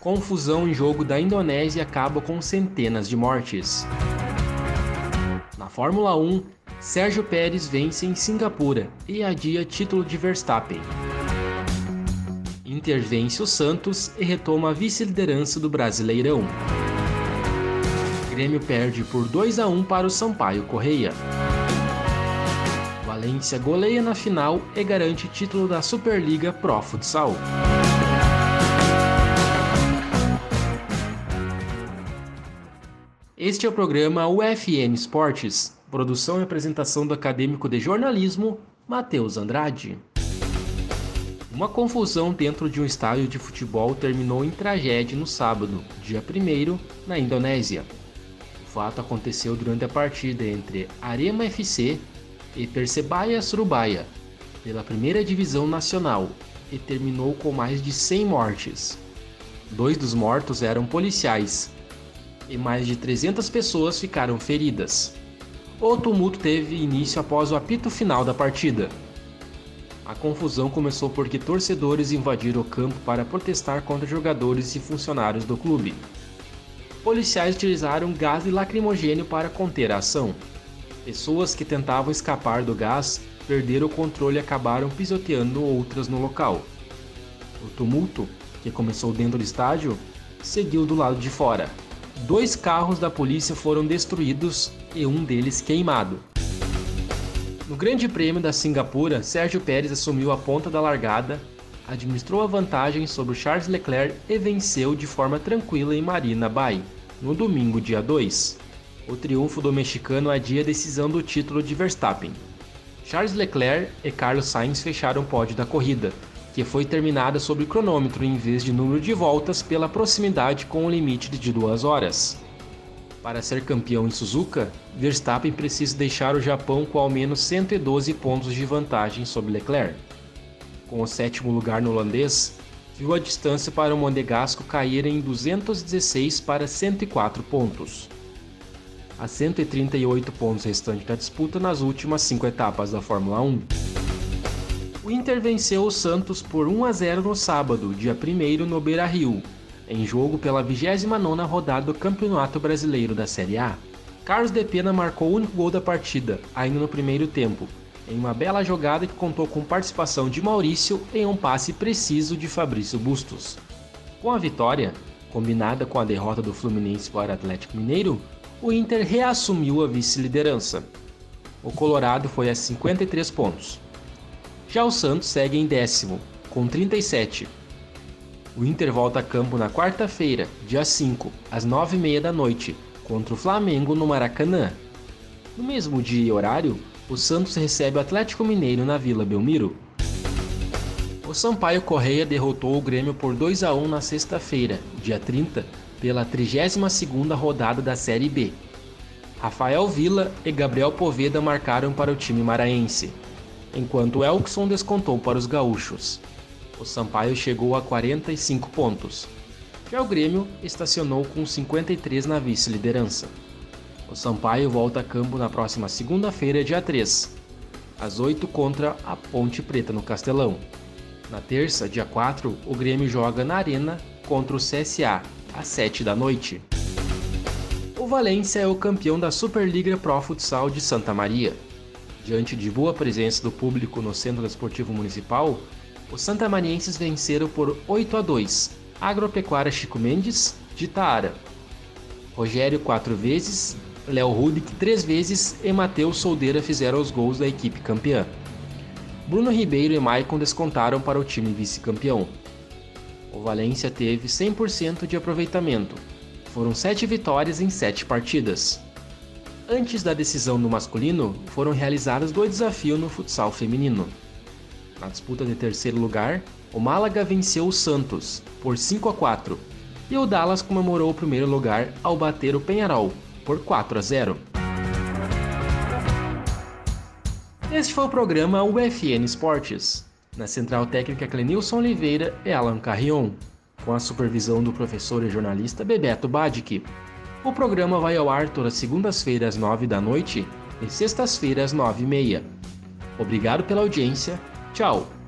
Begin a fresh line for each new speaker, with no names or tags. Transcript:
Confusão em jogo da Indonésia acaba com centenas de mortes. Na Fórmula 1, Sérgio Pérez vence em Singapura e adia título de Verstappen. Inter vence o Santos e retoma a vice-liderança do Brasileirão. Grêmio perde por 2 a 1 para o Sampaio Correia. Valência goleia na final e garante título da Superliga Pro Futsal. Este é o programa UFN Esportes, produção e apresentação do acadêmico de jornalismo Matheus Andrade. Uma confusão dentro de um estádio de futebol terminou em tragédia no sábado, dia 1 na Indonésia. O fato aconteceu durante a partida entre Arema FC e Persebaya Surabaya, pela primeira divisão nacional, e terminou com mais de 100 mortes. Dois dos mortos eram policiais, e mais de 300 pessoas ficaram feridas. O tumulto teve início após o apito final da partida. A confusão começou porque torcedores invadiram o campo para protestar contra jogadores e funcionários do clube. Policiais utilizaram gás lacrimogênio para conter a ação. Pessoas que tentavam escapar do gás perderam o controle e acabaram pisoteando outras no local. O tumulto, que começou dentro do estádio, seguiu do lado de fora. Dois carros da polícia foram destruídos e um deles queimado. No Grande Prêmio da Singapura, Sérgio Pérez assumiu a ponta da largada, administrou a vantagem sobre Charles Leclerc e venceu de forma tranquila em Marina Bay, no domingo, dia 2. O triunfo do mexicano adia a decisão do título de Verstappen. Charles Leclerc e Carlos Sainz fecharam o pódio da corrida, que foi terminada sob cronômetro em vez de número de voltas pela proximidade com o limite de duas horas. Para ser campeão em Suzuka, Verstappen precisa deixar o Japão com ao menos 112 pontos de vantagem sobre Leclerc. Com o sétimo lugar no holandês, viu a distância para o Monegasco cair em 216 para 104 pontos. A 138 pontos restantes da disputa nas últimas cinco etapas da Fórmula 1. O Inter venceu o Santos por 1 a 0 no sábado, dia 1 no Beira-Rio, em jogo pela 29ª rodada do Campeonato Brasileiro da Série A. Carlos De Pena marcou o único gol da partida, ainda no primeiro tempo, em uma bela jogada que contou com participação de Maurício em um passe preciso de Fabrício Bustos. Com a vitória, combinada com a derrota do Fluminense para o Atlético Mineiro, o Inter reassumiu a vice-liderança. O Colorado foi a 53 pontos. Já o Santos segue em décimo, com 37, o Inter volta a campo na quarta-feira, dia 5, às 9h30 da noite, contra o Flamengo no Maracanã. No mesmo dia e horário, o Santos recebe o Atlético Mineiro na Vila Belmiro. O Sampaio Correia derrotou o Grêmio por 2 a 1 na sexta-feira, dia 30, pela 32ª rodada da Série B. Rafael Villa e Gabriel Poveda marcaram para o time maraense, enquanto Elkson descontou para os gaúchos o Sampaio chegou a 45 pontos. Já o Grêmio estacionou com 53 na vice-liderança. O Sampaio volta a campo na próxima segunda-feira, dia 3, às 8 contra a Ponte Preta no Castelão. Na terça, dia 4, o Grêmio joga na Arena contra o CSA, às 7 da noite. O Valência é o campeão da Superliga Pro Futsal de Santa Maria. Diante de boa presença do público no Centro Esportivo Municipal, os santamarienses venceram por 8 a 2 Agropecuária Chico Mendes, de Taara. Rogério quatro vezes, Léo Rudick três vezes e Matheus Soldeira fizeram os gols da equipe campeã. Bruno Ribeiro e Maicon descontaram para o time vice-campeão. O Valência teve 100% de aproveitamento. Foram sete vitórias em sete partidas. Antes da decisão no masculino, foram realizados dois desafios no futsal feminino. Na disputa de terceiro lugar, o Málaga venceu o Santos por 5 a 4 e o Dallas comemorou o primeiro lugar ao bater o Penharol por 4 a 0. Este foi o programa UFN Esportes. Na central técnica Clenilson Oliveira e Alan Carrion, com a supervisão do professor e jornalista Bebeto Badic. O programa vai ao ar todas segundas-feiras às 9 da noite e sextas-feiras às 9 e meia. Obrigado pela audiência. Tchau!